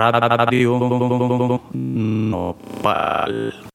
Radio Nopal.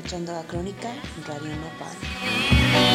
escuchando la crónica Radio Nopal.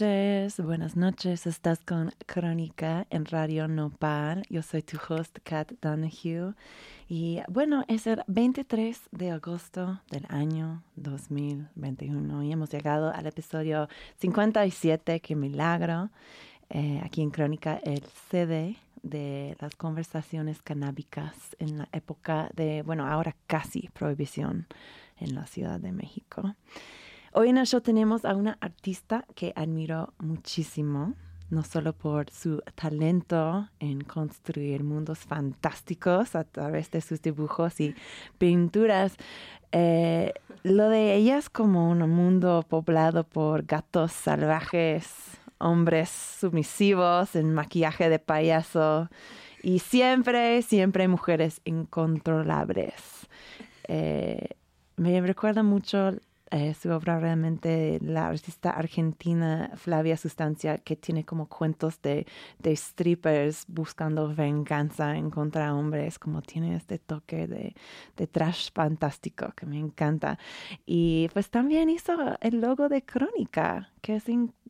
Noches, buenas noches. Estás con Crónica en Radio Nopal. Yo soy tu host, Kat Donahue. Y bueno, es el 23 de agosto del año 2021 y hemos llegado al episodio 57, qué milagro. Eh, aquí en Crónica, el CD de las conversaciones canábicas en la época de, bueno, ahora casi prohibición en la Ciudad de México. Hoy en el show tenemos a una artista que admiro muchísimo. no solo por su talento en construir mundos fantásticos a través de sus dibujos y pinturas, eh, lo de ella es como un mundo poblado por gatos salvajes, hombres sumisivos en maquillaje de payaso y siempre, siempre mujeres incontrolables. Eh, me recuerda mucho eh, su obra realmente la artista argentina Flavia Sustancia, que tiene como cuentos de, de strippers buscando venganza en contra hombres, como tiene este toque de, de trash fantástico que me encanta. Y pues también hizo el logo de Crónica, que es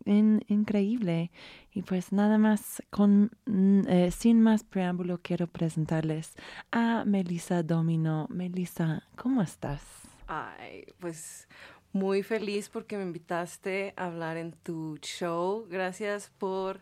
increíble. Y pues nada más, con, mm, eh, sin más preámbulo, quiero presentarles a Melissa Domino. Melissa, ¿cómo estás? Ay, pues muy feliz porque me invitaste a hablar en tu show. Gracias por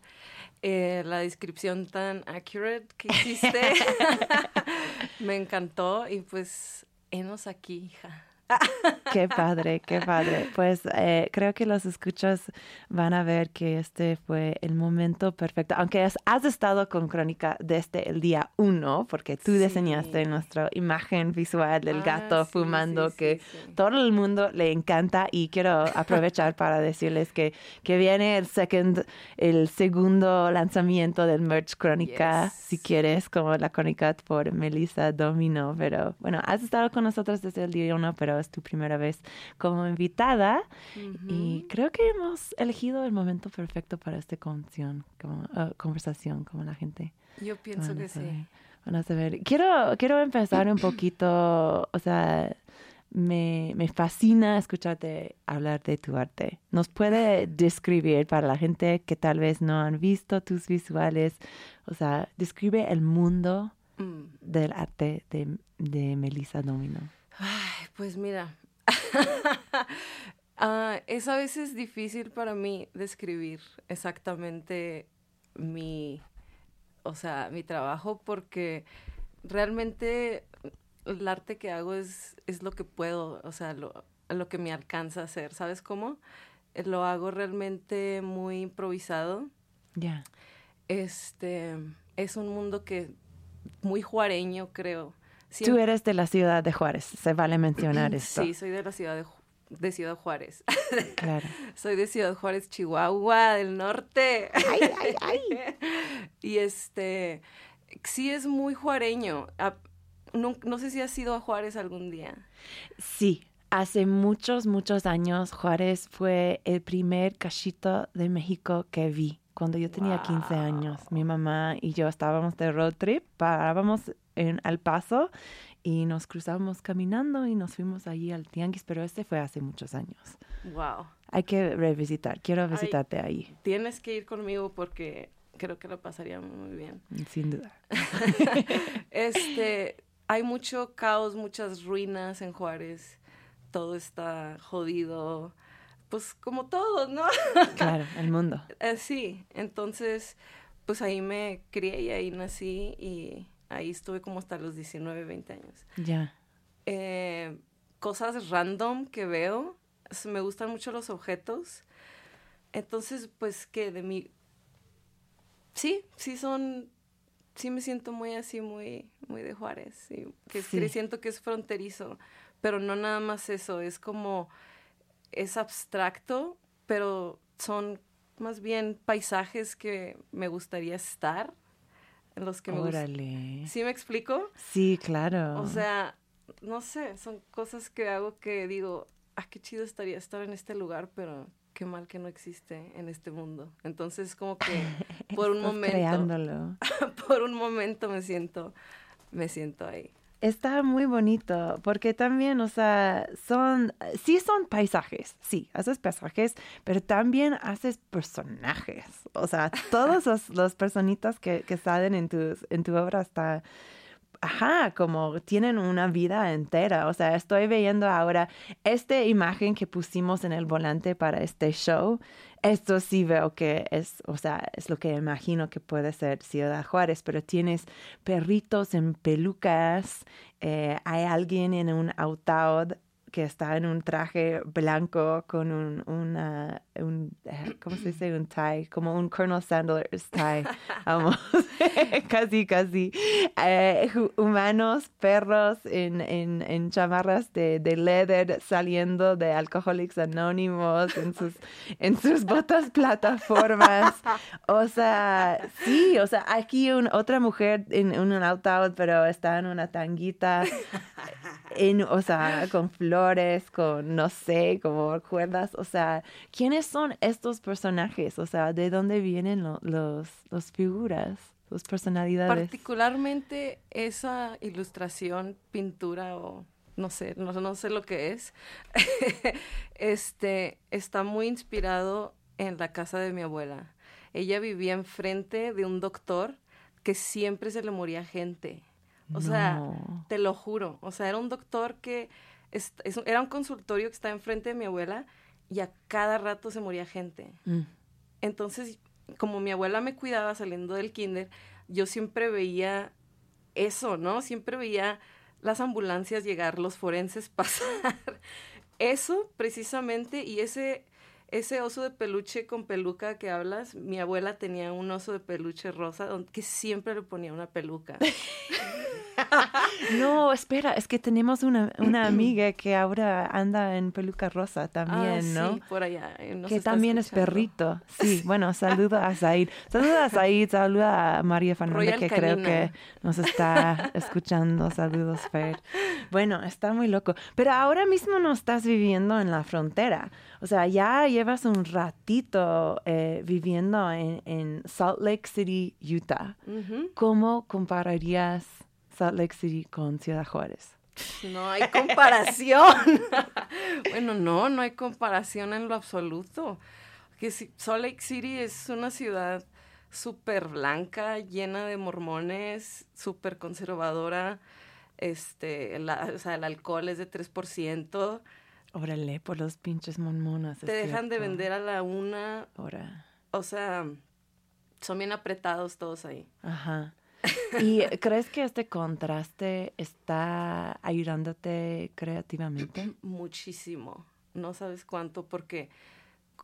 eh, la descripción tan accurate que hiciste. me encantó y pues, enos aquí, hija. Qué padre, qué padre. Pues eh, creo que los escuchas van a ver que este fue el momento perfecto. Aunque has, estado con Crónica desde el día uno, porque tú diseñaste nuestra imagen visual del ah, gato fumando, que todo el mundo le encanta. Y quiero aprovechar para decirles que, que viene el, second, el segundo lanzamiento del merch Crónica, si quieres, como la Crónica por Melissa Domino. Pero bueno, has estado con nosotros desde el día uno, pero es tu primera vez como invitada y creo que hemos elegido el momento perfecto para esta conversación, como, ah, conversación, como la gente. Yo pienso que sí. Van a saber. Quiero, quiero empezar un poquito, o sea, me, me, fascina escucharte hablar de tu arte. ¿Nos puede describir para la gente que tal vez no han visto tus visuales? O sea, describe el mundo mm. del arte de, de Melissa Domino. Ay, pues mira, ah, es a veces difícil para mí describir exactamente mi, o sea, mi trabajo porque realmente el arte que hago es, es lo que puedo, o sea, lo, lo que me alcanza a hacer, ¿sabes cómo? Lo hago realmente muy improvisado. Ya. Este, es un mundo que muy juareño, creo. Tú eres de la ciudad de Juárez, se vale mencionar esto. Sí, soy de la ciudad de, de Ciudad Juárez. Claro. soy de Ciudad Juárez, Chihuahua, del norte. Ay, ay, ay. y este, sí es muy juareño. No, no sé si has ido a Juárez algún día. Sí, Hace muchos, muchos años, Juárez fue el primer cachito de México que vi. Cuando yo tenía 15 años, mi mamá y yo estábamos de road trip, parábamos en El Paso y nos cruzamos caminando y nos fuimos allí al Tianguis, pero este fue hace muchos años. Wow. Hay que revisitar, quiero visitarte ahí. Tienes que ir conmigo porque creo que lo pasaría muy bien. Sin duda. este, hay mucho caos, muchas ruinas en Juárez. Todo está jodido. Pues como todo, ¿no? claro, el mundo. Eh, sí, entonces, pues ahí me crié y ahí nací y Ahí estuve como hasta los 19, 20 años. Ya. Eh, cosas random que veo. Me gustan mucho los objetos. Entonces, pues que de mi... Sí, sí son... Sí me siento muy así, muy, muy de Juárez. que, que siento que es fronterizo. Pero no nada más eso. Es como... Es abstracto, pero son más bien paisajes que me gustaría estar en los que me Órale. ¿Sí me explico? Sí, claro. O sea, no sé, son cosas que hago que digo, ah, qué chido estaría estar en este lugar, pero qué mal que no existe en este mundo. Entonces, como que por un momento creándolo. por un momento me siento me siento ahí. Está muy bonito, porque también, o sea, son, sí son paisajes, sí, haces paisajes, pero también haces personajes. O sea, todos los, los personitas que, que salen en, tus, en tu obra está ajá, como tienen una vida entera. O sea, estoy viendo ahora esta imagen que pusimos en el volante para este show. Esto sí veo que es, o sea, es lo que imagino que puede ser Ciudad Juárez, pero tienes perritos en pelucas, eh, hay alguien en un autaud que está en un traje blanco con un, una, un, eh, ¿cómo se dice? Un tie, como un Colonel Sanders tie, vamos, casi, casi. Eh, hu- humanos, perros en, en, en chamarras de, de leather saliendo de Alcoholics Anónimos en sus, en sus botas plataformas. O sea, sí, o sea, aquí un, otra mujer en, un out-out, pero está en una tanguita, en, o sea, con flores, con, no sé, como cuerdas. O sea, ¿quiénes son estos personajes? O sea, ¿de dónde vienen lo- los, los figuras, las personalidades? Particularmente esa ilustración, pintura o no sé, no, no sé lo que es, este, está muy inspirado en la casa de mi abuela. Ella vivía enfrente de un doctor que siempre se le moría gente. O sea, No. te lo juro. O sea, era un doctor que es- es- era un consultorio que estaba enfrente de mi abuela y a cada rato se moría gente. Mm. Entonces, como mi abuela me cuidaba saliendo del kinder, yo siempre veía eso, ¿no? Siempre veía las ambulancias llegar, los forenses pasar. Eso precisamente y ese ese oso de peluche con peluca que hablas, mi abuela tenía un oso de peluche rosa que siempre le ponía una peluca. No, espera, es que tenemos una, una amiga que ahora anda en peluca rosa también, Ah, ¿no? Sí, por allá. eh, que también es perrito. Sí, bueno, saluda a Said. Saluda a Said, saluda a María Fernández, Royal que creo que nos está escuchando. Saludos, Fer. Bueno, está muy loco. Pero ahora mismo no estás viviendo en la frontera. O sea, ya llevas un ratito eh, viviendo en, en Salt Lake City, Utah. ¿Cómo compararías Salt Lake City con Ciudad Juárez? No hay comparación. bueno, no, no hay comparación en lo absoluto. Que si Salt Lake City es una ciudad súper blanca, llena de mormones, súper conservadora. Este, la- o sea, el alcohol es de 3%. Órale, por los pinches mormonas. Te dejan de vender a la una. Ahora. O sea, son bien apretados todos ahí. Ajá. ¿Y crees que este contraste está ayudándote creativamente? Muchísimo. No sabes cuánto, porque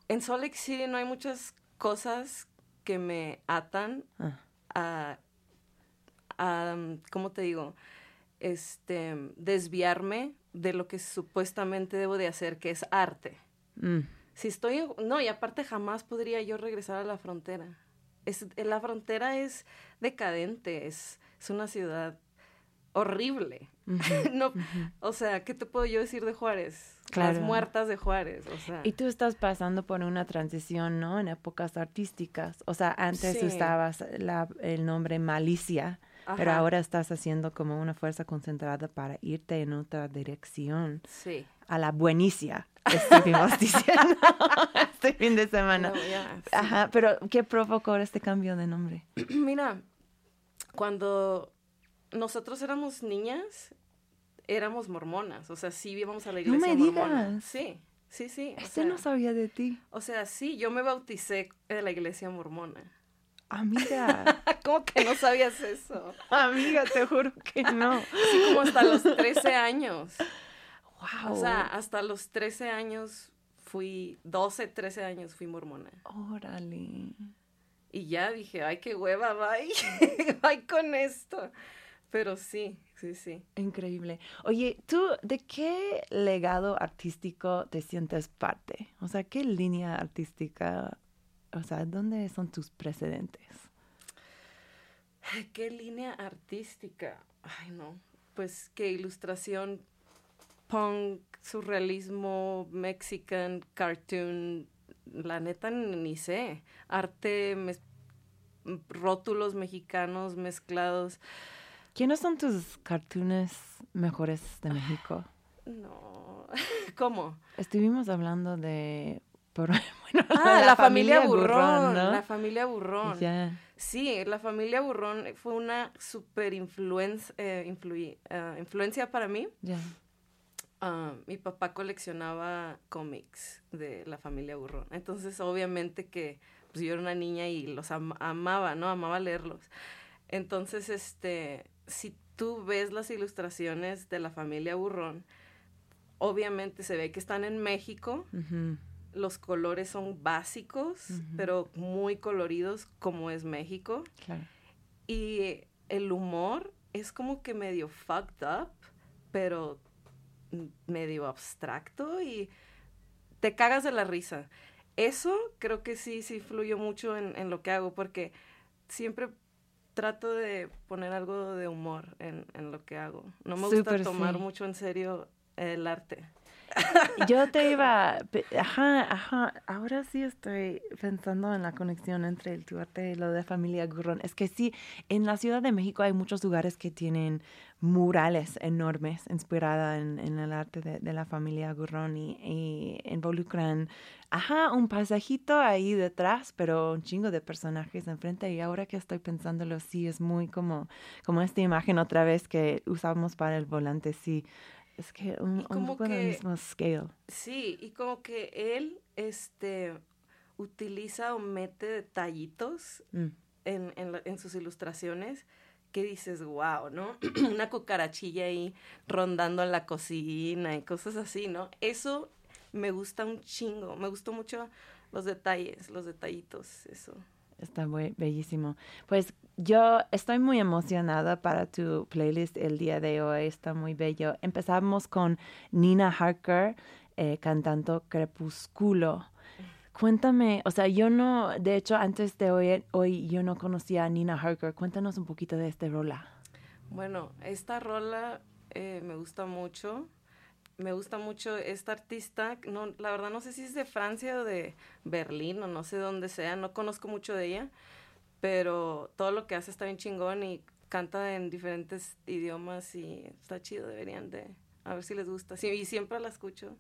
en Salt Lake City no hay muchas cosas que me atan Ah, a, a, ¿cómo te digo? Este, desviarme de lo que supuestamente debo de hacer, que es arte. mm, Si estoy no, y aparte jamás podría yo regresar a la frontera. Es, la frontera es decadente, es, es una ciudad horrible. no, o sea, ¿qué te puedo yo decir de Juárez? Claro. Las muertas de Juárez, o sea. Y tú estás pasando por una transición, ¿no? En épocas artísticas. O sea, antes Sí. usabas la- el nombre malicia, pero ahora estás haciendo como una fuerza concentrada para irte en otra dirección, Sí. A la buenicia, estuvimos diciendo este fin de semana. No, ya, sí. Ajá, pero ¿qué provocó este cambio de nombre? Mira, cuando nosotros éramos niñas, éramos mormonas, o sea, sí íbamos a la No iglesia me mormona. digas. Sí, sí, sí. O Este sea, no sabía de ti. o sea, sí, yo me bauticé en la iglesia mormona. Amiga, ¿Cómo que no sabías eso? amiga, te juro que no. Sí, como hasta los 13 años. Wow. O sea, hasta los 13 años fui, 12, 13 años fui mormona. órale. Y ya dije, ay, qué hueva, bye. bye con esto. Pero sí, sí, sí. Increíble. Oye, ¿tú de qué legado artístico te sientes parte? O sea, ¿qué línea artística, o sea, dónde son tus precedentes? ¿Qué línea artística? Ay, no. Pues qué ilustración, punk, surrealismo, mexican, cartoon. La neta ni sé. Arte, mes- rótulos mexicanos mezclados. ¿Quiénes son tus cartoons mejores de México? No. ¿Cómo? Estuvimos hablando de, por, bueno, Ah, la, familia, Burrón. ¿no? La familia Burrón. Sí, la familia Burrón fue una super influencia, influencia para mí. Ya. Ah, mi papá coleccionaba cómics de la familia Burrón. Entonces, obviamente que pues, yo era una niña y los am- amaba, ¿no? Amaba leerlos. Entonces, este, si tú ves las ilustraciones de la familia Burrón, obviamente se ve que están en México. Los colores son básicos, pero muy coloridos como es México. Claro. Y el humor es como que medio fucked up, pero medio abstracto y te cagas de la risa. Eso creo que sí, sí fluyó mucho en, en lo que hago porque siempre trato de poner algo de humor en, en lo que hago. No me gusta tomar sí. mucho en serio el arte. Yo te iba, ajá, ajá, ahora sí estoy pensando en la conexión entre el tu arte y lo de familia Gurrón. Es que sí, en la Ciudad de México hay muchos lugares que tienen murales enormes inspirada en, en el arte de, de la familia Gurrón y, y involucran, ajá, un paisajito ahí detrás, pero un chingo de personajes enfrente. Y ahora que estoy pensándolo, sí, es muy como, como esta imagen otra vez que usamos para el volante, sí. Es que un, poco en el mismo scale. Sí, y como que él este, utiliza o mete detallitos Mm. en, en en sus ilustraciones que dices, wow, ¿no? Una cucarachilla ahí rondando en la cocina y cosas así, ¿no? Eso me gusta un chingo, me gustó mucho los detalles, los detallitos, eso. Está muy bellísimo. Pues yo estoy muy emocionada para tu playlist el día de hoy. Está muy bello. Empezamos con Nina Harker eh, cantando Crepúsculo. Cuéntame, o sea, yo no, de hecho, antes de hoy, hoy yo no conocía a Nina Harker. Cuéntanos un poquito de este rola. Bueno, esta rola eh, me gusta mucho. Me gusta mucho esta artista. No, la verdad no sé si es de Francia o de Berlín o no sé dónde sea. No conozco mucho de ella. Pero todo lo que hace está bien chingón y canta en diferentes idiomas y está chido. Deberían de... A ver si les gusta. Sí, y siempre la escucho.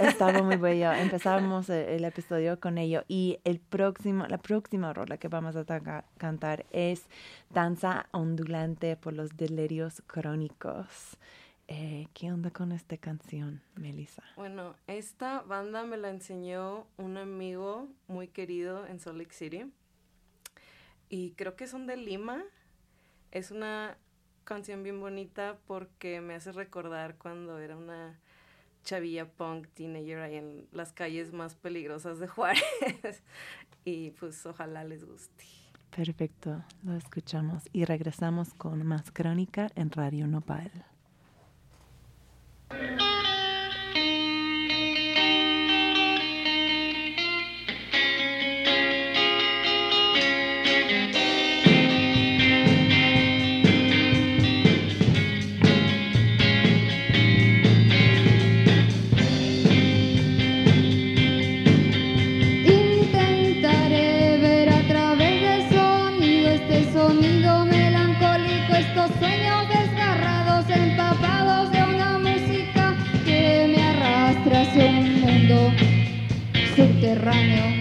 Estaba muy bello. Empezamos el, el episodio con ello y el próximo, la próxima rola que vamos a taca- cantar es Danza ondulante por los delirios crónicos. Eh, ¿Qué onda con esta canción, Melissa? Bueno, esta banda me la enseñó un amigo muy querido en Salt Lake City. Y creo que son de Lima. Es una canción bien bonita porque me hace recordar cuando era una chavilla punk teenager ahí en las calles más peligrosas de Juárez. y pues ojalá les guste. Perfecto, lo escuchamos y regresamos con más crónica en Radio Nopal. Yeah. Subterráneo.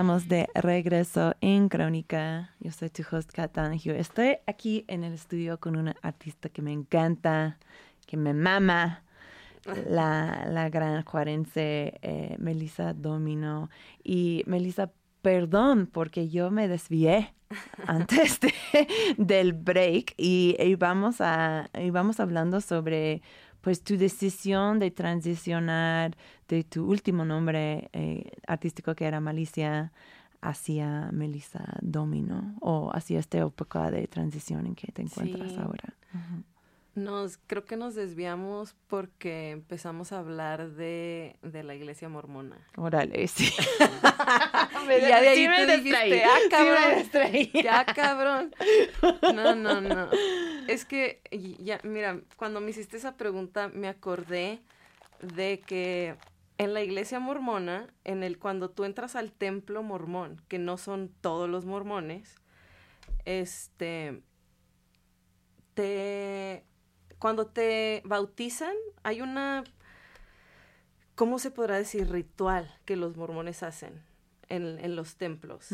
Estamos de regreso en Crónica. Yo soy tu host, Kat Donahue. Estoy aquí en el estudio con una artista que me encanta, que me mama, la, la gran juarense eh, Melissa Domino. Y Melissa, perdón, porque yo me desvié antes de- del break y íbamos, a, íbamos hablando sobre pues tu decisión de transicionar de tu último nombre eh, artístico que era Malicia hacia Melissa Domino o hacia esta época de transición en que te encuentras Sí. ahora. Nos, creo que nos desviamos porque empezamos a hablar de, de la iglesia mormona. Órale, sí. Y ya de ahí sí me tú dijiste, "Ah, sí me cabrón". Ya, cabrón. No, no, no. Es que, ya, mira, cuando me hiciste esa pregunta, me acordé de que en la iglesia mormona, en el cuando tú entras al templo mormón, que no son todos los mormones, este, te, cuando te bautizan, hay una, ¿cómo se podrá decir? Ritual que los mormones hacen en, en los templos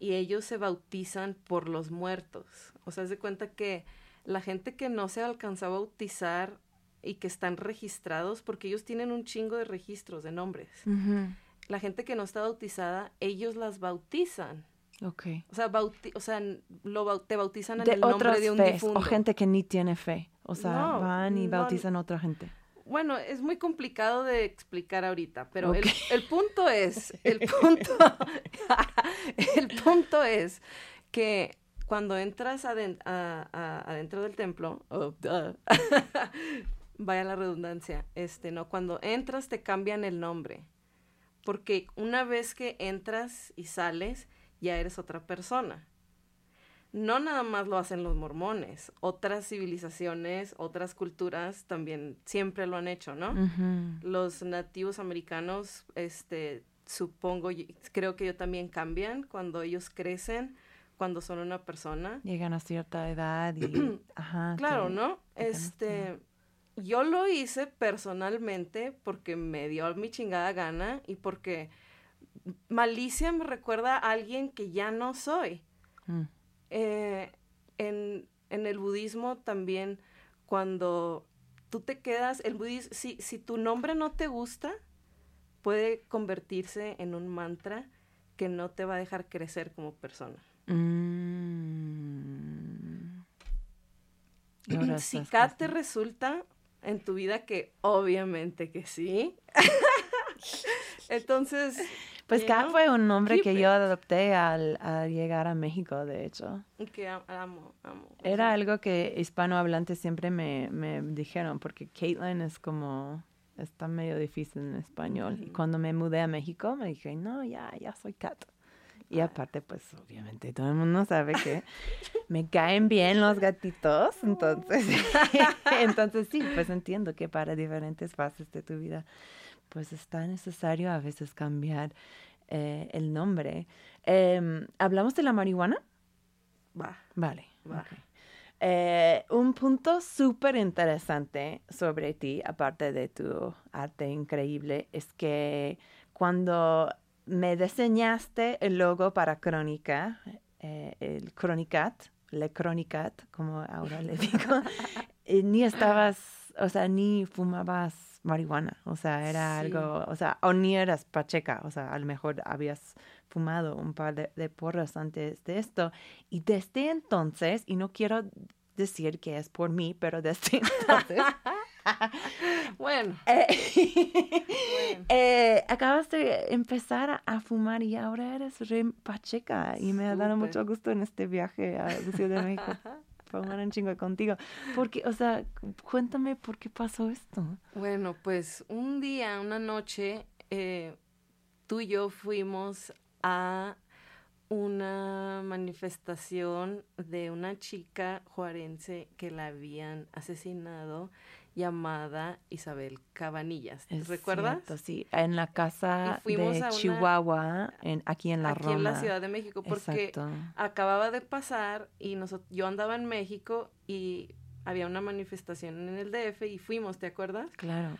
y ellos se bautizan por los muertos. O sea, de cuenta que la gente que no se alcanzó a bautizar y que están registrados, porque ellos tienen un chingo de registros de nombres. La gente que no está bautizada, ellos las bautizan. Ok. O sea, bauti- o sea lo te bautizan en De el nombre de un fes, difunto. o gente que ni tiene fe. O sea, No, van y no, bautizan a otra gente. Bueno, es muy complicado de explicar ahorita, pero el- punto es, el punto, el punto es que cuando entras aden- a- a- adentro del templo, oh, vaya la redundancia, este, no, cuando entras te cambian el nombre, porque una vez que entras y sales, ya eres otra persona. No nada más lo hacen los mormones, otras civilizaciones, otras culturas también siempre lo han hecho, ¿no? Los nativos americanos, este, supongo, creo que ellos también cambian cuando ellos crecen, cuando son una persona. Llegan a cierta edad y... ajá, Claro, que- ¿no? que. Este, yo lo hice personalmente porque me dio mi chingada gana y porque malicia me recuerda a alguien que ya no soy. Mm. Eh, en, en el budismo también, cuando tú te quedas, el budismo, si, si tu nombre no te gusta, puede convertirse en un mantra que no te va a dejar crecer como persona. Mm. Si te resulta en tu vida que obviamente que sí, entonces... Pues you Kat know, fue un nombre que it. yo adopté al, al llegar a México, de hecho. Que am- amo, amo. Era algo que hispanohablantes siempre me, me dijeron, porque Caitlin es como, está medio difícil en español. Y cuando me mudé a México me dije, no, ya, ya soy Kat. Y aparte, pues obviamente todo el mundo sabe que me caen bien los gatitos, entonces, entonces sí, pues entiendo que para diferentes fases de tu vida, pues está necesario a veces cambiar eh, el nombre. Em, ¿Hablamos de la marihuana? Va, Vale. va. Eh, un punto súper interesante sobre ti, aparte de tu arte increíble, es que cuando me diseñaste el logo para Crónica, eh, el Chronicat, Le Chronicat, como ahora le digo, ni estabas, o sea, ni fumabas marihuana, o sea, era Sí. algo, o sea, o ni eras pacheca, o sea, a lo mejor habías fumado un par de, de porros antes de esto. Y desde entonces, y no quiero decir que es por mí, pero desde entonces, Bueno, eh, Bueno. eh, acabas de empezar a, fumar y ahora eres re pacheca. Y me ha dado mucho gusto en este viaje a la Ciudad de México. Fumar un chingo contigo. Porque, o sea, cuéntame por qué pasó esto. Bueno, pues un día, una noche, eh, tú y yo fuimos a una manifestación de una chica juarense que la habían asesinado llamada Isabel Cabanillas. Es ¿Recuerdas? cierto, sí, en la casa de una- Chihuahua, en, aquí en la Aquí Roma. en la Ciudad de México, porque Exacto. acababa de pasar y noso- yo andaba en México y había una manifestación en el DF y fuimos, ¿te acuerdas? Claro.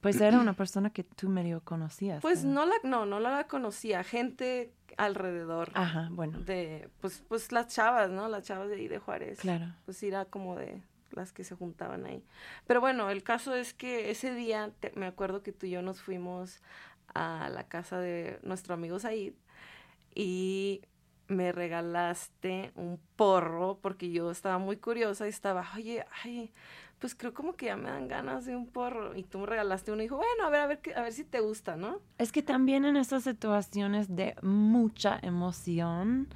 Pues era una persona que tú medio conocías. Pues ¿no? no la, no, no la conocía, gente alrededor Ajá, bueno, de, pues, pues las chavas, ¿no? Las chavas de ahí de Juárez. claro. Pues era como de las que se juntaban ahí. Pero bueno, el caso es que ese día me acuerdo que tú y yo nos fuimos a la casa de nuestro amigo Said y me regalaste un porro porque yo estaba muy curiosa y estaba, oye, ay, pues creo como que ya me dan ganas de un porro. Y tú me regalaste uno y dijo, bueno, a ver, a ver, a ver si te gusta, ¿no? Es que también en esas situaciones de mucha emoción,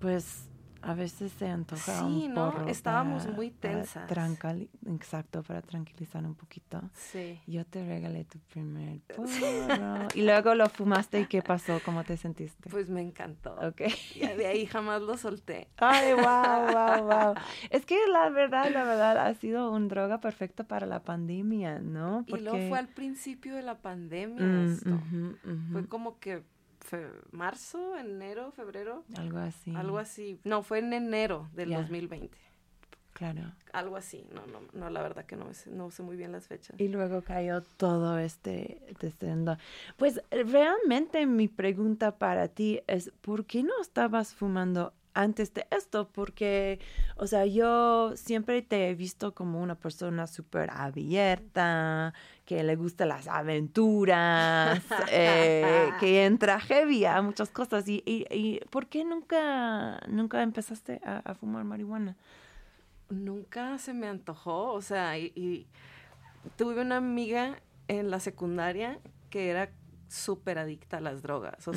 pues a veces se antoja Sí, un ¿no? porro Estábamos para- muy para tensas. tranquili- exacto, para tranquilizar un poquito. Sí. Yo te regalé tu primer porro. y luego lo fumaste y ¿qué pasó? ¿Cómo te sentiste? Pues me encantó. ok. Y de ahí jamás lo solté. Ay, wow, wow, wow. Es que la verdad, la verdad, ha sido un droga perfecta para la pandemia, ¿no? Y luego fue al principio de la pandemia Mm, esto. Fue como que marzo, enero, febrero, Algo así. algo así. No, fue en enero del Ya. 2020. Claro. Algo así. No, no, no, la verdad que no, no sé muy bien las fechas. Y luego cayó todo este descendo. Pues realmente mi pregunta para ti es, ¿por qué no estabas fumando antes de esto? Porque, o sea, yo siempre te he visto como una persona súper abierta, que le gustan las aventuras, eh, que entra heavy a muchas cosas. ¿Y, y, y por qué nunca, nunca empezaste a, a fumar marihuana? Nunca se me antojó, o sea, y, y tuve una amiga en la secundaria que era súper adicta a las drogas, o Mm.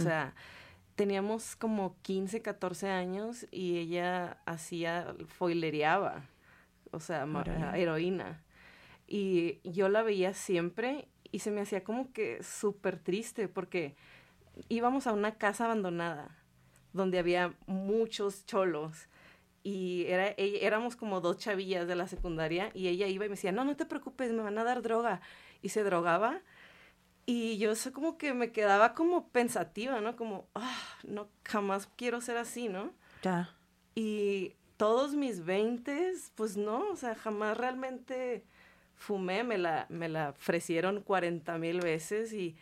Teníamos como 15, 14 años y ella hacía, foilereaba, o sea, Órale. heroína. Y yo la veía siempre y se me hacía como que súper triste porque íbamos a una casa abandonada donde había muchos cholos y era, ella- éramos como dos chavillas de la secundaria y ella iba y me decía, no, no te preocupes, me van a dar droga. Y se drogaba y yo eso como que me quedaba como pensativa, ¿no? Como, ah, no, jamás quiero ser así, ¿no? Ya. Y todos mis veintes, pues no, o sea, jamás realmente fumé, me la, me la ofrecieron 40 mil veces y,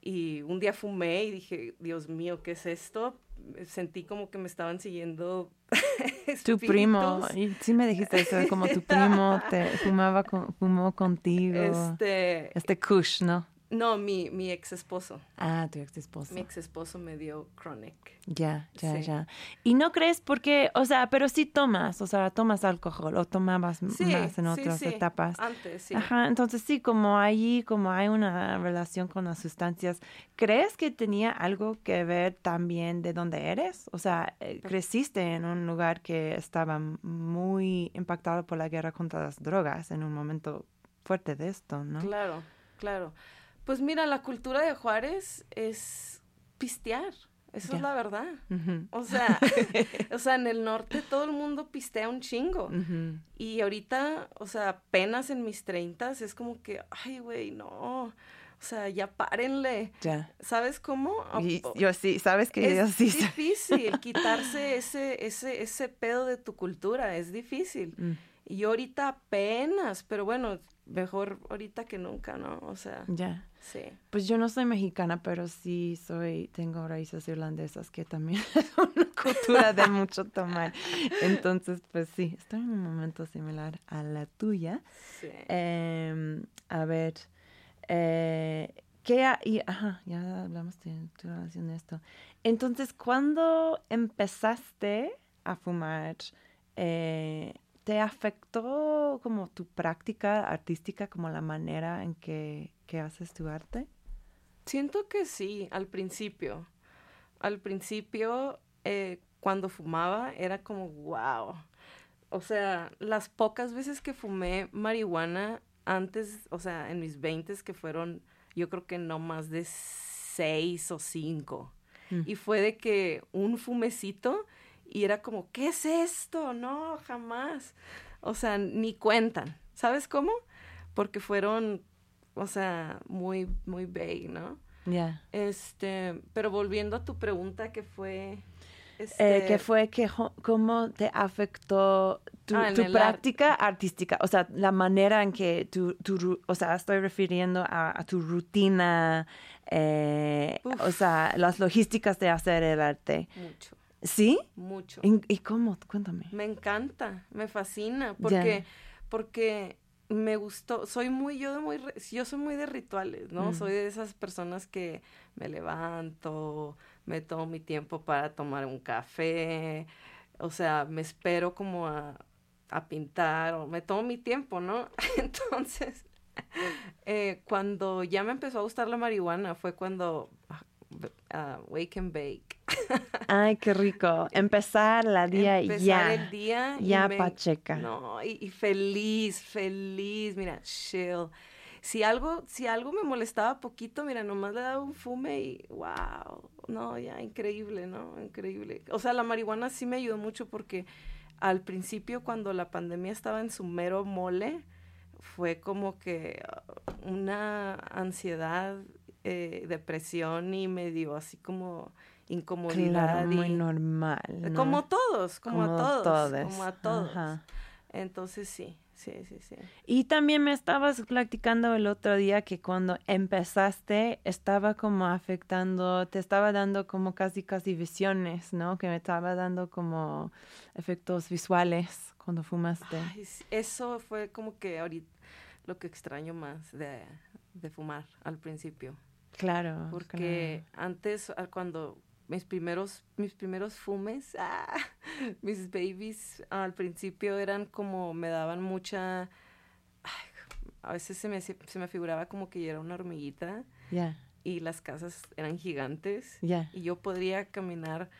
y un día fumé y dije, Dios mío, ¿qué es esto? Sentí como que me estaban siguiendo Tu primo, y sí me dijiste eso, como tu primo te fumaba con, fumó contigo. Este, Este Kush, ¿no? No, mi, mi ex esposo, Ah, tu ex esposo. mi ex esposo me dio chronic. Ya, ya, Sí. ya. Y no crees porque, o sea, pero sí tomas, o sea, tomas alcohol o tomabas Sí, más en sí, otras sí, etapas. Antes, sí. Ajá, entonces sí, como allí, como hay una relación con las sustancias, ¿crees que tenía algo que ver también de dónde eres? O sea, eh, creciste en un lugar que estaba muy impactado por la guerra contra las drogas en un momento fuerte de esto, ¿no? Claro, claro. Pues mira, la cultura de Juárez es pistear. Eso es la verdad. O sea, o sea, en el norte todo el mundo pistea un chingo. Y ahorita, o sea, apenas en mis treintas es como que, ay, güey, no. O sea, ya párenle. Ya. ¿Sabes cómo? Y o- yo sí, sabes que yo es sí. sé. difícil quitarse ese, ese, ese pedo de tu cultura, es difícil. Mm, Y yo ahorita apenas, pero bueno, mejor ahorita que nunca, ¿no? O sea, Ya. sí. Pues yo no soy mexicana, pero sí soy, tengo raíces irlandesas que también es una cultura de mucho tomar. Entonces, pues sí, estoy en un momento similar a la tuya. Sí. Em, a ver, eh, ¿qué ha- y, ajá, ya hablamos de tu relación de esto. Entonces, ¿cuándo empezaste a fumar? eh, ¿Te afectó como tu práctica artística, como la manera en que, que haces tu arte? Siento que sí, al principio. Al principio, eh, cuando fumaba, era como, wow. O sea, las pocas veces que fumé marihuana antes, o sea, en mis veintes, que fueron, yo creo que no más de seis o cinco. Mm. Y fue de que un fumecito y era como, ¿qué es esto? No, jamás. O sea, ni cuentan. ¿Sabes cómo? Porque fueron, o sea, muy, muy vague, ¿no? Ya. Este, pero volviendo a tu pregunta que fue... Eh, este, ¿Qué fue que cómo te afectó tu, Ah, tu práctica artística? O sea, la manera en que tu, tu o sea, estoy refiriendo a, a tu rutina, eh, o sea, las logísticas de hacer el arte. Mucho, ¿Sí? mucho. ¿Y, cómo? Cuéntame. Me encanta, me fascina, Ya. porque, porque me gustó, soy muy, yo de muy, yo soy muy de rituales, ¿no? Mm. Soy de esas personas que me levanto, me tomo mi tiempo para tomar un café, o sea, me espero como a, a pintar, o me tomo mi tiempo, ¿no? Entonces, eh, cuando ya me empezó a gustar la marihuana fue cuando ah, wake and bake. Ay, qué rico. Empezar la día Empezar ya. el día y ya me- pacheca. No, y, y feliz, feliz, mira, chill. Si algo, si algo me molestaba poquito, mira, nomás le daba un fume y wow, no, ya, increíble, ¿no? Increíble. O sea, la marihuana sí me ayudó mucho porque al principio cuando la pandemia estaba en su mero mole, fue como que ah, una ansiedad, eh, depresión y medio así como incomodidad. Claro, muy y- normal. ¿no? como todos, como, a todos, todes. como a todos. Ajá. Entonces sí, sí, sí, sí. Y también me estabas platicando el otro día que cuando empezaste estaba como afectando, te estaba dando como casi casi visiones, ¿no? Que me estaba dando como efectos visuales cuando fumaste. Ay, eso fue como que ahorita lo que extraño más de, de fumar al principio. Claro. Porque antes, ah, cuando mis primeros, mis primeros fumes, ah, mis babies al principio eran como, me daban mucha... ay, a veces se me, se me figuraba como que yo era una hormiguita. Ya, y las casas eran gigantes. ya. y yo podría caminar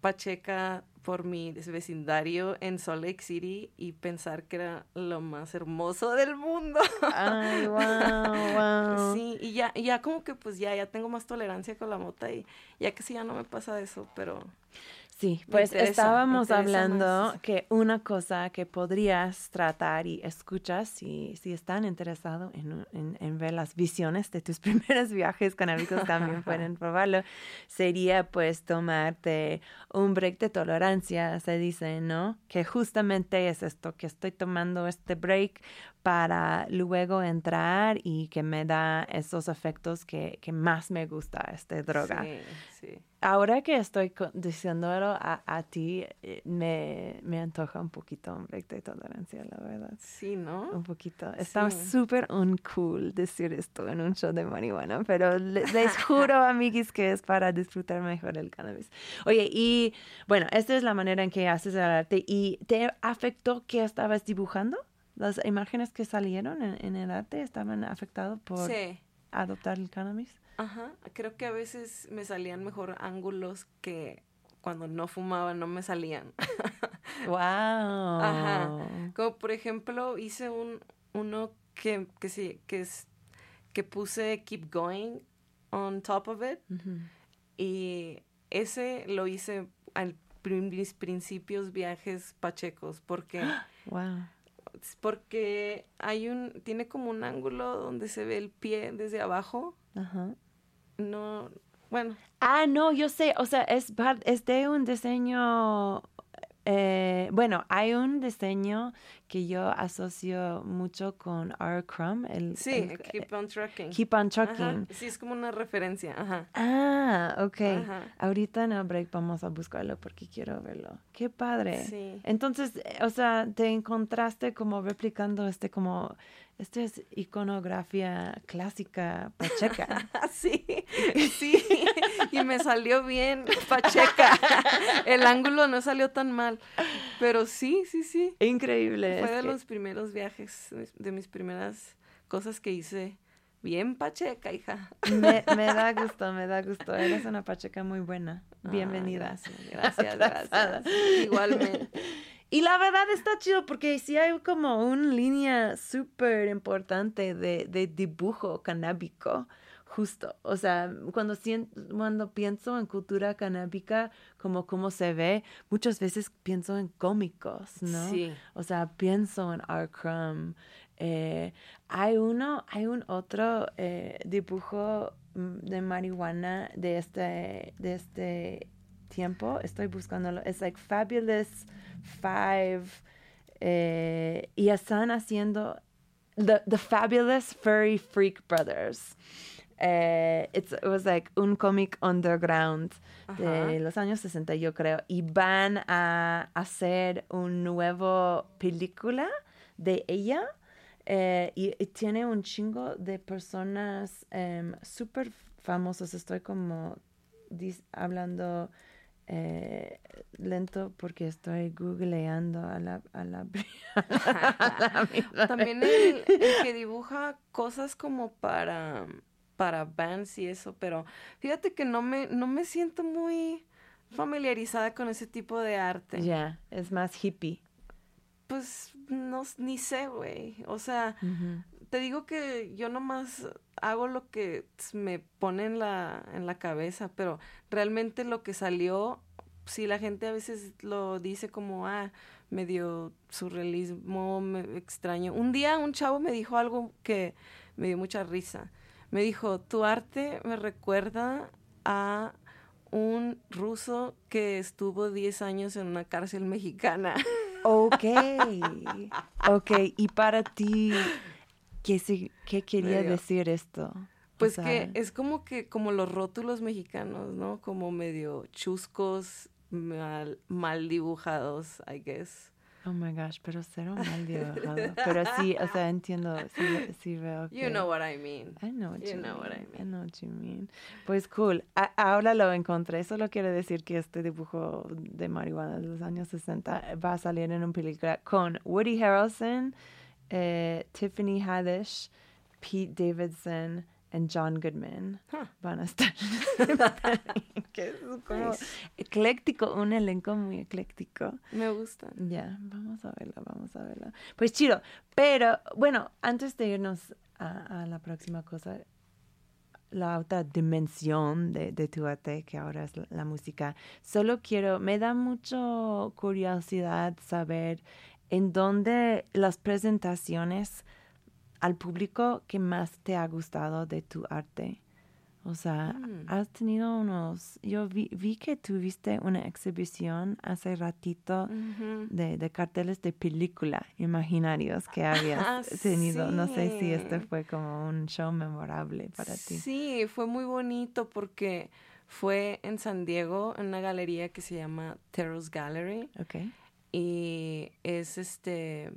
Pacheca por mi vecindario en Salt Lake City y pensar que era lo más hermoso del mundo. Ay, wow, wow. Sí, y ya, ya como que pues ya, ya tengo más tolerancia con la mota y ya que sí ya no me pasa eso, pero Sí, pues estábamos hablando más. que una cosa que podrías tratar y escuchas si, si están interesados en- en ver las visiones de tus primeros viajes canábicos, también pueden probarlo, sería pues tomarte un break de tolerancia, se dice, ¿no? Que justamente es esto, que estoy tomando este break para luego entrar y que me da esos efectos que, que más me gusta esta droga sí, sí. ahora que estoy diciéndolo a, a ti, eh, me, me antoja un poquito un break de tolerancia, la verdad. Sí, ¿no? Un poquito. Está Sí. súper uncool decir esto en un show de marihuana, pero le- les juro, amiguis, que es para disfrutar mejor el cannabis. Oye, y bueno, esta es la manera en que haces el arte. ¿Y te afectó que estabas dibujando? ¿Las imágenes que salieron en, en el arte estaban afectadas por Sí. adoptar el cannabis? Ajá, creo que a veces me salían mejor ángulos que cuando no fumaba no me salían. ¡Wow! Ajá. Como por ejemplo, hice un uno que, que sí, que es que puse keep going on top of it. Y ese lo hice al mis principios viajes pachecos, porque, Wow. Porque hay un, tiene como un ángulo donde se ve el pie desde abajo. Ajá. No, bueno, Ah, no, yo sé, o sea, es, es de un diseño, eh, bueno, hay un diseño que yo asocio mucho con R. Crumb, el, sí, el- keep on trucking. Keep on Ajá, Trucking. Sí, es como una referencia, ajá. Ah, ok. Ajá. Ahorita en el break vamos a buscarlo porque quiero verlo. Qué padre. Sí. Entonces, eh, o sea, te encontraste como replicando este como, esto es iconografía clásica pacheca. Sí, sí, y me salió bien, Pacheca. El ángulo no salió tan mal, pero sí, sí, sí. Increíble. Fue de que- los primeros viajes, de mis primeras cosas que hice. Bien Pacheca, hija. Me, me da gusto, me da gusto. Eres una pacheca muy buena. Ah, Bienvenida. gracias, gracias, gracias. Igualmente. Y la verdad está chido porque sí hay como una línea súper importante de, de dibujo canábico justo. O sea, cuando, sien- cuando pienso en cultura canábica, como cómo se ve, muchas veces pienso en cómicos, ¿no? Sí. O sea, pienso en R. Crumb. Eh, hay uno, hay un otro eh, dibujo mm, de marihuana de este, de este tiempo. Estoy buscándolo. Es like Fabulous Five. eh, y están haciendo the, the Fabulous Furry Freak Brothers. Eh, it was like un cómic underground de los años 60, yo creo. Y van a hacer un nuevo película de ella. eh, y, y tiene un chingo de personas em, súper famosas. Estoy como hablando eh, lento porque estoy googleando a la, a la, a la misma También el, el que dibuja cosas como para, para bands y eso, pero fíjate que no me, no me siento muy familiarizada con ese tipo de arte. Ya, es más hippie. Pues no, ni sé, güey. O sea. Te digo que yo nomás hago lo que me pone en la, en la cabeza, pero realmente lo que salió, sí, la gente a veces lo dice como, ah, medio surrealismo, me- extraño. Un día un chavo me dijo algo que me dio mucha risa. Me dijo, tu arte me recuerda a un ruso que estuvo 10 años en una cárcel mexicana. Ok, ok. Y para ti, ¿qué, qué quería Medio- decir esto? O Pues sea, que es como que, como los rótulos mexicanos, ¿no? Como medio chuscos, mal, mal dibujados, I guess. Oh my gosh, pero cero mal dibujado. Pero sí, o sea, entiendo, sí, sí veo que... You know what I mean. I know what you you, know what I mean. I mean. know what you mean. Pues cool. A- ahora lo encontré. Solo quiere decir que este dibujo de marihuana de los años 60 va a salir en una película con Woody Harrelson, eh, Tiffany Haddish, Pete Davidson y John Goodman. Huh. Van a estar. que es como Nice. ecléctico, un elenco muy ecléctico. Me gustan. Ya, vamos a verla, vamos a verla. Pues chido, pero bueno, antes de irnos a, a la próxima cosa, la otra dimensión de, de tu arte, que ahora es la, la música, solo quiero, me da mucho curiosidad saber en dónde las presentaciones al público que más te ha gustado de tu arte. O sea, Mm. has tenido unos, yo vi, vi que tuviste una exhibición hace ratito de, de carteles de película imaginarios que habías Ah, tenido. No sé si este fue como un show memorable para ti. Sí, fue muy bonito porque fue en San Diego, en una galería que se llama Terrace Gallery. Ok. Y es este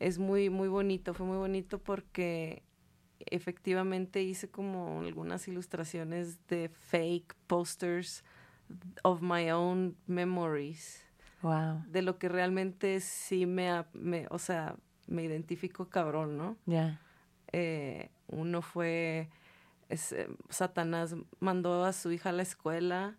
es muy muy bonito fue muy bonito porque efectivamente hice como algunas ilustraciones de fake posters of my own memories Wow. de lo que realmente sí me, me o sea me identifico cabrón no Ya. Eh, uno fue es, eh, Satanás mandó a su hija a la escuela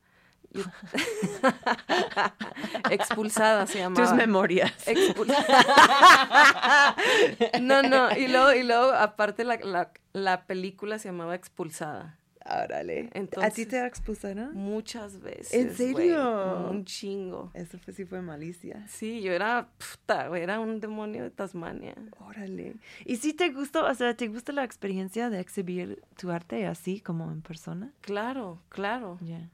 expulsada se llamaba Tus memorias. Expul- no, no, y luego, y luego aparte la, la, la película se llamaba Expulsada. Órale. ¿A ti te expulsaron? Muchas veces. ¿En serio? Un chingo. Eso fue, sí fue malicia. Sí, yo era, puta, era un demonio de Tasmania. Órale. ¿Y si te gustó, o sea, te gusta la experiencia de exhibir tu arte así como en persona? Claro, claro. Ya.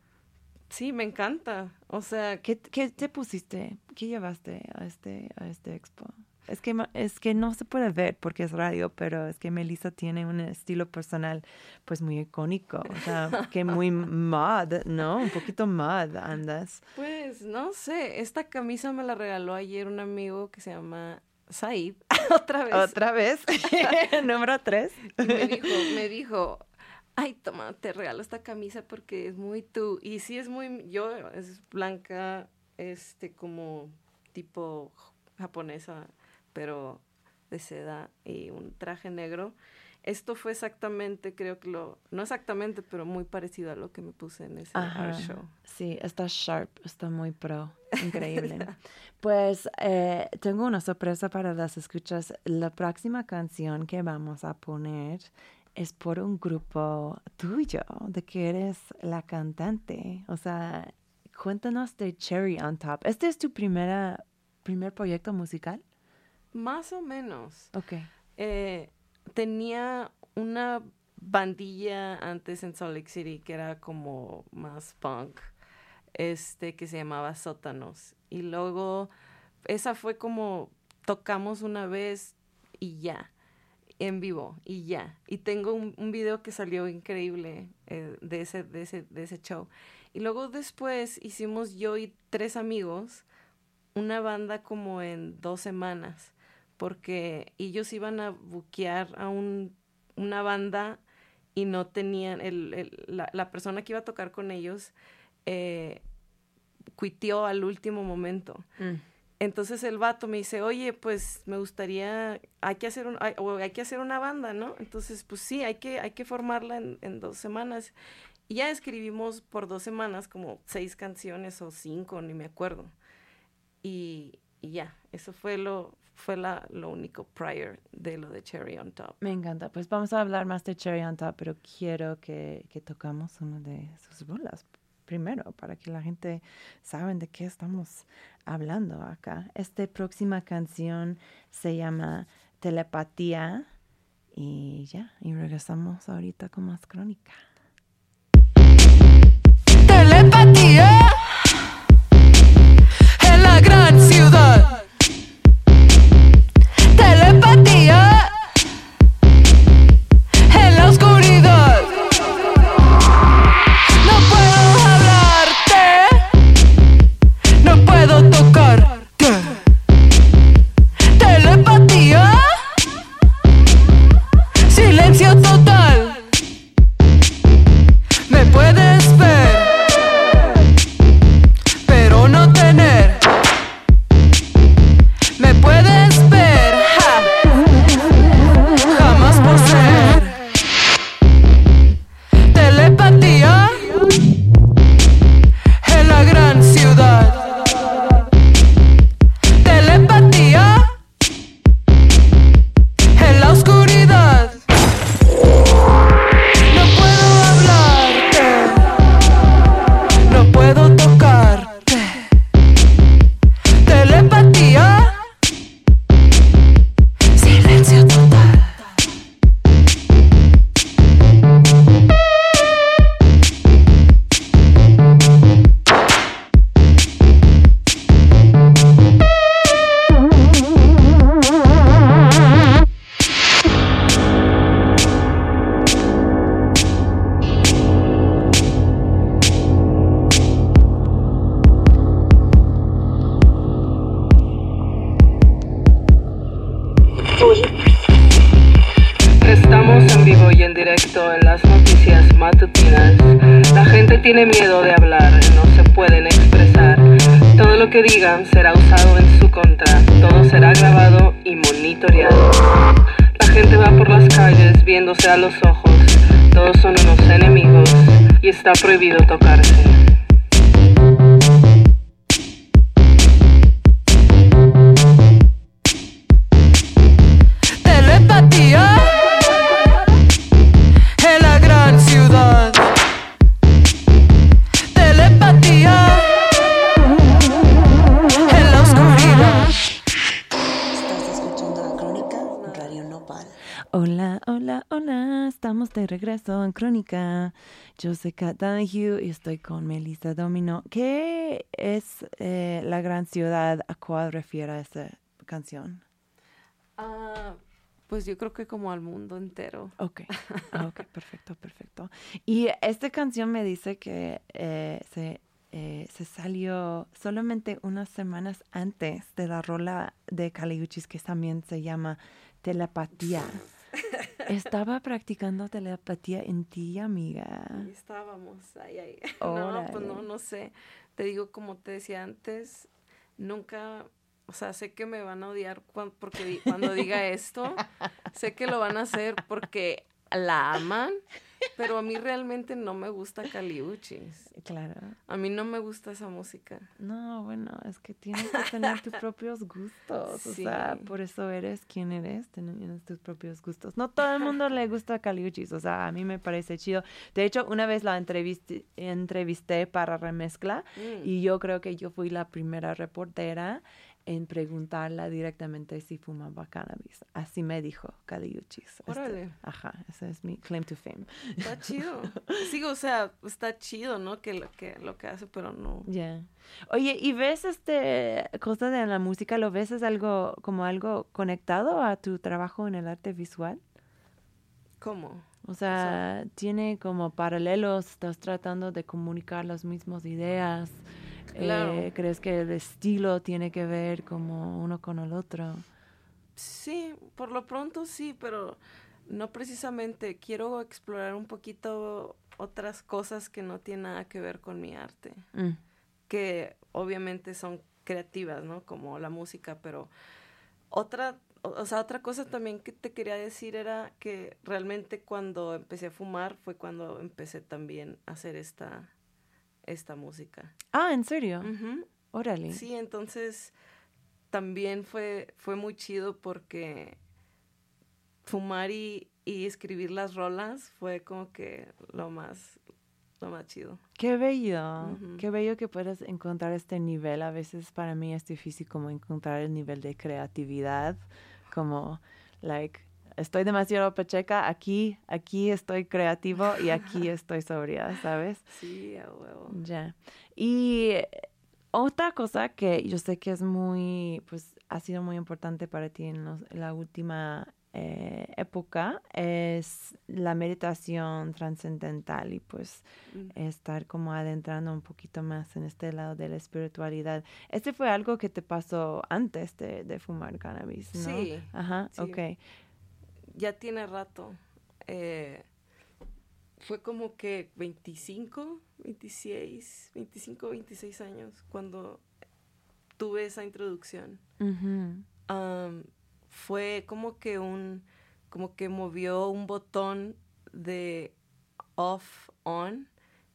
Sí, me encanta. O sea, ¿Qué, ¿Qué te pusiste? ¿Qué llevaste a este, a este expo? Es que, es que no se puede ver porque es radio, pero es que Melissa tiene un estilo personal pues muy icónico. O sea, que muy mod, ¿no? Un poquito mod andas. pues, no sé, esta camisa me la regaló ayer un amigo que se llama Saib. Otra vez. Otra vez. Número tres. Y me dijo, me dijo, ay, toma, te regalo esta camisa porque es muy tú. Y sí es muy, yo, es blanca, este, como tipo japonesa, pero de seda y un traje negro. Esto fue exactamente, creo que lo, no exactamente, pero muy parecido a lo que me puse en ese art show. Sí, está sharp, está muy pro. Increíble. pues eh, tengo una sorpresa para las escuchas. La próxima canción que vamos a poner es por un grupo tuyo, de que eres la cantante. O sea, cuéntanos de Cherry on Top. ¿Este es tu primera, primer proyecto musical? Más o menos. Ok. Eh, tenía una bandilla antes en Salt Lake City que era como más punk, este que se llamaba Sótanos. Y luego esa fue como tocamos una vez y ya, en vivo y ya. Y tengo un, video que salió increíble eh, de, ese, de, ese, de ese show. Y luego después hicimos yo y tres amigos una banda como en dos semanas, porque ellos iban a buquear a un, una banda y no tenían, el, la, persona que iba a tocar con ellos eh, al último momento. Entonces el vato me dice, oye, pues me gustaría, hay que hacer, un, hay, que hacer una banda, ¿no? Entonces, pues sí, hay que, hay que formarla en, dos semanas. Y ya escribimos por dos semanas como seis canciones o cinco, ni me acuerdo. Y, ya, eso fue lo, fue la, lo único prior de lo de Cherry on Top. Me encanta. Pues vamos a hablar más de Cherry on Top, pero quiero que, que tocamos una de sus rolas primero para que la gente saben de qué estamos hablando acá. Esta próxima canción se llama Telepatía y ya, y regresamos ahorita con más crónica. Telepatía en la gran ciudad. Tiene miedo de hablar, no se pueden expresar. Todo lo que digan será usado en su contra, todo será grabado y monitoreado. La gente va por las calles viéndose a los ojos, todos son unos enemigos y está prohibido tocarse. De regreso en Crónica. Yo soy Kat Donahue y estoy con Melissa Domino. ¿Qué es eh, la gran ciudad a cuál refiere esta canción? Ah, pues yo creo que como al mundo entero. Ok, ok, perfecto, perfecto. Y esta canción me dice que eh, se, eh, se salió solamente unas semanas antes de la rola de Caliuchis que también se llama Telepatía. Estaba practicando telepatía en ti, amiga. Ahí estábamos, ay, ay. No, pues no, Órale. no sé. Te digo, como te decía antes, nunca, o sea, sé que me van a odiar cuan- porque cuando diga esto, sé que lo van a hacer porque la aman Pero a mí realmente no me gusta Caliuchis. Claro. A mí no me gusta esa música. No, bueno, es que tienes que tener tus propios gustos. O sea, por eso eres quien eres, tienes tus propios gustos. No todo el mundo le gusta Caliuchis, o sea, a mí me parece chido. De hecho, una vez la entrevisté, entrevisté para Remezcla Mm. y yo creo que yo fui la primera reportera en preguntarla directamente si fumaba cannabis. Así me dijo Caliuchis. Este, Órale. ajá, ese es mi claim to fame. Está chido. Sí, o sea, está chido, ¿no? Que lo que, lo que hace, pero no. Ya. Oye, ¿y ves este cosa de la música? ¿Lo ves es algo como algo conectado a tu trabajo en el arte visual? ¿Cómo? O sea, tiene como paralelos, estás tratando de comunicar las mismas ideas. Claro. Eh, ¿Crees que el estilo tiene que ver como uno con el otro? Sí, por lo pronto sí, pero no precisamente. Quiero explorar un poquito otras cosas que no tienen nada que ver con mi arte. Mm, que obviamente son creativas, ¿no? Como la música, pero otra, o, o sea, otra cosa también que te quería decir era que realmente cuando empecé a fumar fue cuando empecé también a hacer esta, esta música. Ah, ¿en serio? Ujú. Órale. Sí, entonces también fue, fue muy chido porque fumar y, y escribir las rolas fue como que lo más, lo más chido. Qué bello, Ujú. qué bello que puedas encontrar este nivel. A veces para mí es difícil como encontrar el nivel de creatividad, como, like, estoy demasiado pacheca, aquí, aquí estoy creativo y aquí estoy sobria, ¿sabes? Sí, a huevo. Ya. Y otra cosa que yo sé que es muy, pues, ha sido muy importante para ti en, los- en la última eh, época es la meditación trascendental y pues Mm. estar como adentrando un poquito más en este lado de la espiritualidad. ¿Este fue algo que te pasó antes de, de fumar cannabis, no? Sí, Ajá, sí. ok. Ya tiene rato. Eh, fue como que 25, 26, 25, 26 años cuando tuve esa introducción. Fue como que un, como que movió un botón de off on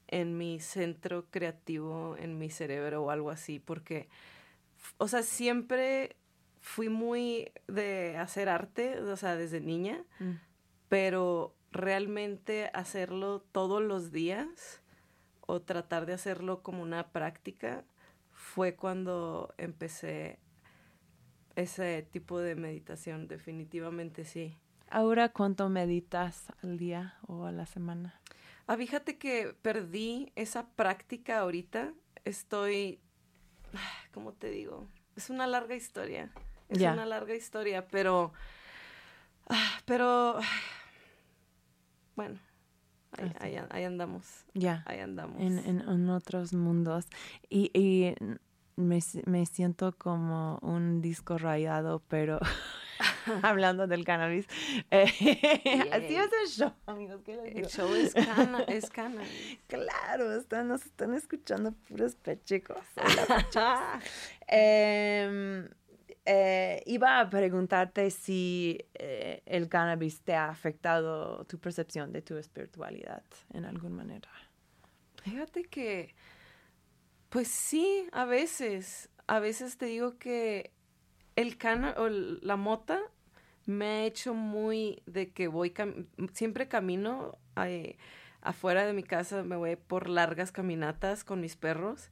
en mi centro creativo, en mi cerebro o algo así, porque, o sea, siempre fui muy de hacer arte, o sea, desde niña, Mm. pero realmente hacerlo todos los días o tratar de hacerlo como una práctica fue cuando empecé ese tipo de meditación, definitivamente sí. Ahora, ¿cuánto meditas al día o a la semana? Ah, fíjate que perdí esa práctica ahorita. Estoy, ¿cómo te digo? Es una larga historia. Es una larga historia, pero, ah, pero, bueno, ahí, Ah, ahí- ahí andamos, Ya. ahí andamos. en, en, en otros mundos. Y, y me, me siento como un disco rayado, pero hablando del cannabis. Eh, así es el show, amigos. ¿qué les El show es cana, es cana. Claro, están, nos están escuchando puros pechicos. Em, eh, iba a preguntarte si eh, el cannabis te ha afectado tu percepción de tu espiritualidad en alguna manera. Fíjate que, pues sí, a veces, a veces te digo que el cana o la mota me ha hecho muy de que voy, siempre camino eh, afuera de mi casa, me voy por largas caminatas con mis perros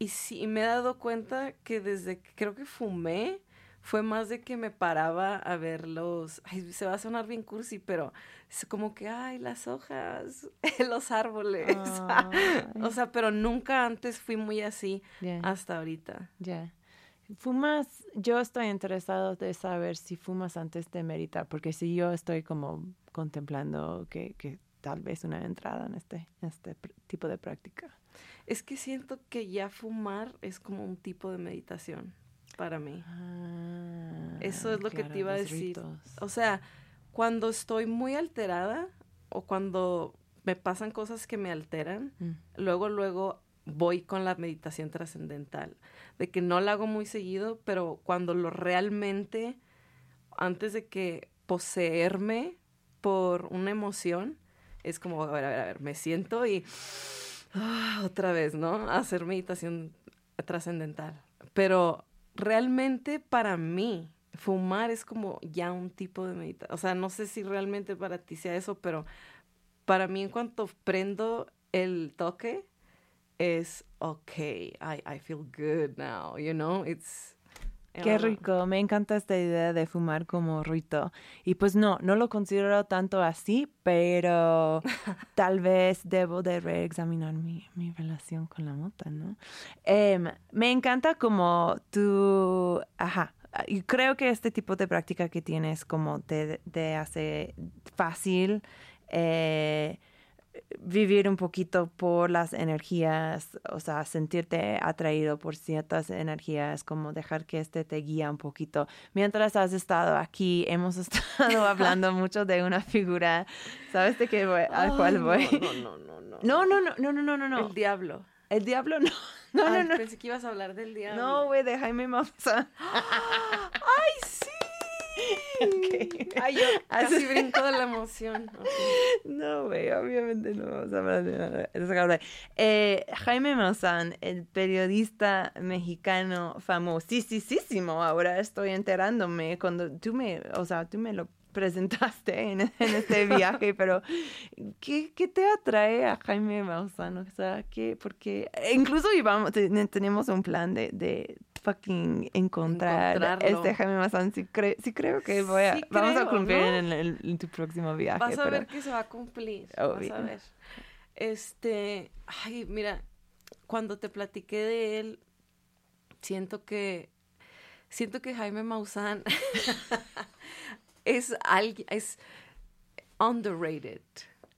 y sí, me he dado cuenta que desde que creo que fumé, fue más de que me paraba a ver los, ay, se va a sonar bien cursi, pero es como que, ay, las hojas, los árboles. O sea, pero nunca antes fui muy así hasta ahorita. Ya. ¿Fumas? Yo estoy interesado de saber si fumas antes de meditar, porque si yo estoy como contemplando que, que tal vez una entrada en este, en este tipo de práctica. Es que siento que ya fumar es como un tipo de meditación para mí. Ah, Eso es lo que te iba a decir. ritos. O sea, cuando estoy muy alterada o cuando me pasan cosas que me alteran, Mm. luego, luego voy con la meditación trascendental. De que no la hago muy seguido, pero cuando lo realmente, antes de que poseerme por una emoción, es como, a ver, a ver, a ver, me siento y ah, otra vez, ¿no? Hacer meditación trascendental. Pero realmente para mí, fumar es como ya un tipo de meditación. O sea, no sé si realmente para ti sea eso, pero para mí en cuanto prendo el toque, es okay, I, I feel good now, you know? It's... Qué rico, me encanta esta idea de fumar como rito. Y pues no, no lo considero tanto así, pero tal vez debo de reexaminar mi, mi relación con la mota, ¿no? Em, me encanta como tú, ajá, y creo que este tipo de práctica que tienes como te, te hace fácil eh, vivir un poquito por las energías, o sea, sentirte atraído por ciertas energías, como dejar que este te guía un poquito. Mientras has estado aquí, hemos estado hablando mucho de una figura, ¿sabes de qué voy, a cuál voy? No, no, no, no. No, no, no, no, no, no, no, no. El diablo. El diablo no. No, Ay, no, no. Pensé que ibas a hablar del diablo. No, güey, de Jaime Maussan. ¡Ay, sí! Ok. Ay, yo casi brinco de la emoción. No, güey, obviamente no vamos a hablar de. Eh, Jaime Maussan, el periodista mexicano famosísimo, ahora estoy enterándome cuando tú me, o sea, tú me lo presentaste en, en este viaje, pero ¿qué, qué te atrae a Jaime Maussan? O sea, ¿qué? Porque incluso íbamos, te- tenemos un plan de, de fucking encontrar Encontrarlo. este Jaime Maussan. Sí, cre- sí creo que voy a, Sí vamos a cumplir ¿no? en, el- en tu próximo viaje. Vas a pero- ver que se va a cumplir. Obvio. Vas a ver. Este, ay, mira, cuando te platiqué de él, siento que, siento que Jaime Maussan es alguien, es underrated.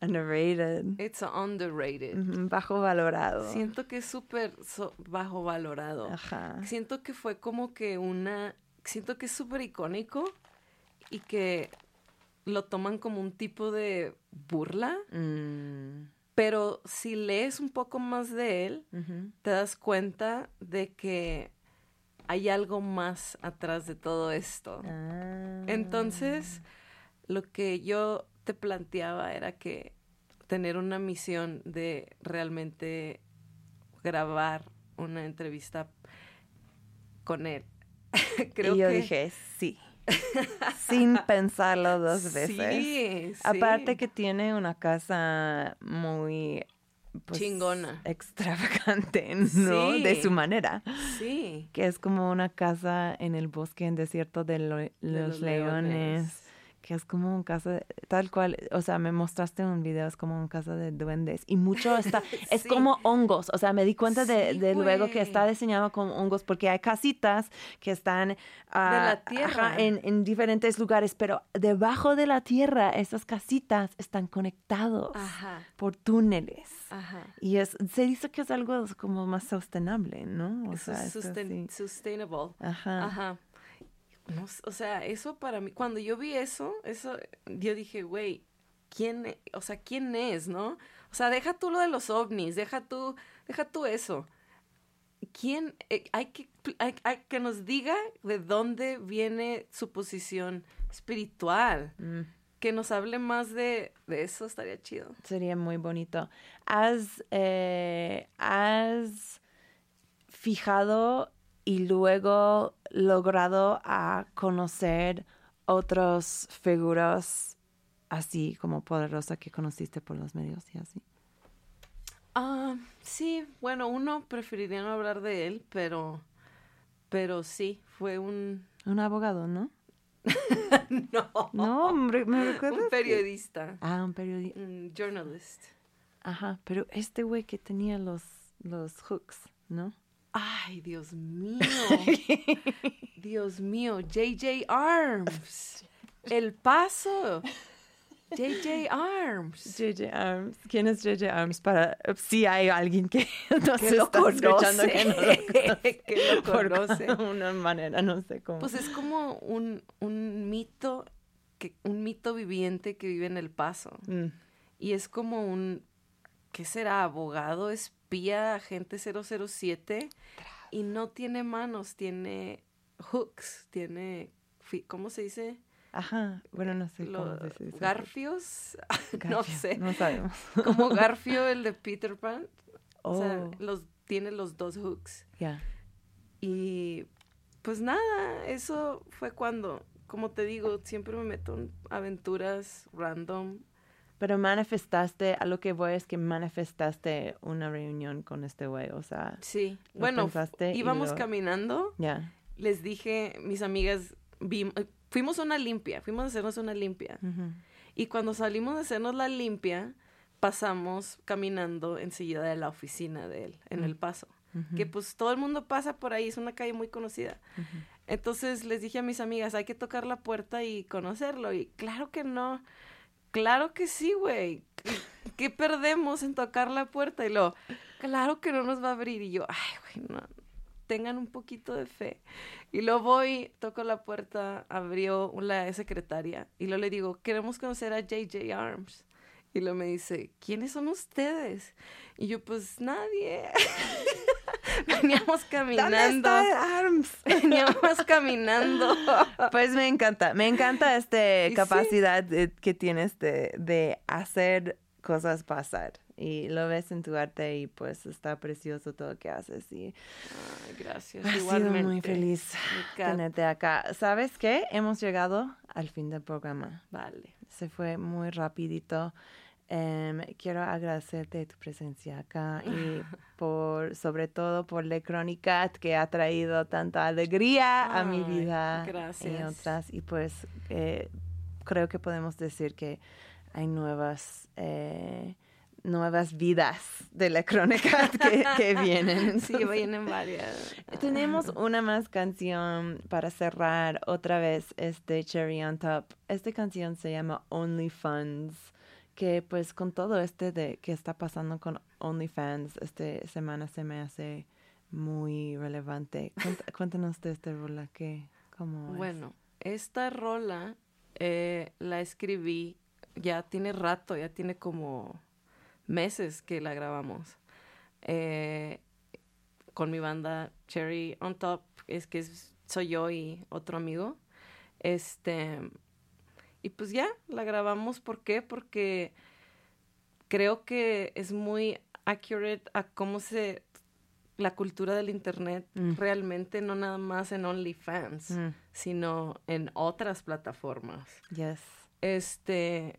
Underrated. It's underrated. Bajo valorado. Siento que es súper so- bajo valorado. Ajá. Siento que fue como que una, siento que es súper icónico y que lo toman como un tipo de burla, Mm, pero si lees un poco más de él, te das cuenta de que hay algo más atrás de todo esto. Ah. Entonces, lo que yo te planteaba era que tener una misión de realmente grabar una entrevista con él. Creo y yo que dije, sí. Sin pensarlo dos veces. Sí, sí. Aparte que tiene una casa muy pues, Chingona. extravagante, ¿no? Sí. De su manera. Sí. Que es como una casa en el bosque en desierto de, lo- los, los leones. leones. Que es como un casa, de- tal cual, o sea, me mostraste un video, es como un casa de duendes. Y mucho está, es Sí. como hongos, o sea, me di cuenta de, Sí, de luego que está diseñado como hongos porque hay casitas que están ah, la tierra. ajá, en, en diferentes lugares, pero debajo de la tierra esas casitas están conectados Ajá. por túneles. Ajá. Y es, se dice que es algo como más sostenible, ¿no? O sea, así. sustainable. Ajá. Ajá. No o sea, eso para mí, cuando yo vi eso, eso, yo dije, güey, ¿quién, e- o sea, quién es, no? O sea, deja tú lo de los ovnis, deja tú, deja tú eso. ¿Quién, eh, hay que, hay que nos diga de dónde viene su posición espiritual? Mm. Que nos hable más de, de eso, estaría chido. Sería muy bonito. ¿Has, eh, has fijado y luego logrado a conocer otras figuras así como poderosas que conociste por los medios y así? Ah, sí, bueno, uno preferiría no hablar de él, pero, pero sí, fue un, Un abogado, ¿no? no, No, hombre, me recuerdas. un que- periodista, Ah, un periodista. un journalist. Ajá, pero este güey que tenía los, los hooks, ¿no? Ay, Dios mío. Dios mío, JJ Arms. El paso. JJ Arms. JJ Arms. ¿Quién es JJ Arms? Para si hay alguien que nos Que lo está escuchando que no lo conoce. Que lo Por conoce. una manera, no sé cómo. Pues es como un, un mito, que, un mito viviente que vive en El Paso. Mm. Y es como un, ¿qué será? Abogado, espía, agente 007. Y no tiene manos, tiene hooks, tiene, ¿cómo se dice? Ajá, bueno, no sé cómo eso. Garfios, no sé. No sabemos. Como Garfio, el de Peter Pan. O sea, Oh, los, tiene los dos hooks. ya. Y pues nada, eso fue cuando, como te digo, siempre me meto en aventuras random. Pero manifestaste, a lo que voy es que manifestaste una reunión con este güey, o sea, Sí. Bueno, íbamos lo- caminando, ya. les dije, mis amigas, vim- eh, fuimos a una limpia, fuimos a hacernos una limpia. Y cuando salimos de hacernos la limpia, pasamos caminando enseguida de la oficina de él, en El Paso. Que pues todo el mundo pasa por ahí, es una calle muy conocida. Entonces les dije a mis amigas, hay que tocar la puerta y conocerlo. Y claro que no, claro que sí, güey. ¿Qué- ¿Qué perdemos en tocar la puerta? Y lo, claro que no nos va a abrir. Y yo, ay, güey, no, tengan un poquito de fe. Y luego voy, toco la puerta, abrió la secretaria. Y luego le digo, queremos conocer a JJ Arms. Y luego me dice, ¿quiénes son ustedes? Y yo, pues nadie. Veníamos caminando. Arms? Veníamos caminando. Pues me encanta, me encanta esta sí. capacidad de- que tienes de, de hacer cosas pasar. Y lo ves en tu arte y pues está precioso todo lo que haces. Y Ay, gracias. sido Igualmente. muy feliz tenerte acá. ¿Sabes qué? Hemos llegado al fin del programa. Vale. Se fue muy rapidito. Em, quiero agradecerte tu presencia acá y por, sobre todo por la crónica que ha traído tanta alegría a mi vida y gracias. otras. Y pues eh, creo que podemos decir que hay nuevas, eh, nuevas vidas de la crónica que, que vienen. Sí, vienen varias. tenemos una más canción para cerrar otra vez este Cherry on Top. Esta canción se llama OnlyFans, que pues con todo este de que está pasando con OnlyFans esta semana se me hace muy relevante. Cuént- Cuéntanos de esta rola que cómo es? Bueno, esta rola eh, la escribí, ya tiene rato, ya tiene como meses que la grabamos. Eh, con mi banda Cherry on Top, es que soy yo y otro amigo. Este, y pues ya, la grabamos. ¿Por qué? Porque creo que es muy accurate a cómo se la cultura del internet Mm. realmente no nada más en OnlyFans, Mm, sino en otras plataformas. yes. Este,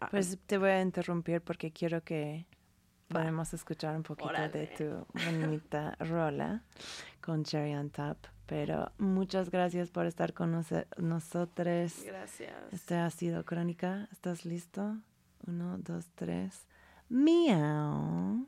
ah, Pues te voy a interrumpir porque quiero que podamos escuchar un poquito de tu bonita rola con Cherry on Top. Pero muchas gracias por estar con nos- nosotros. gracias. Este ha sido Crónica. ¿Estás listo? Uno, dos, tres. Miau.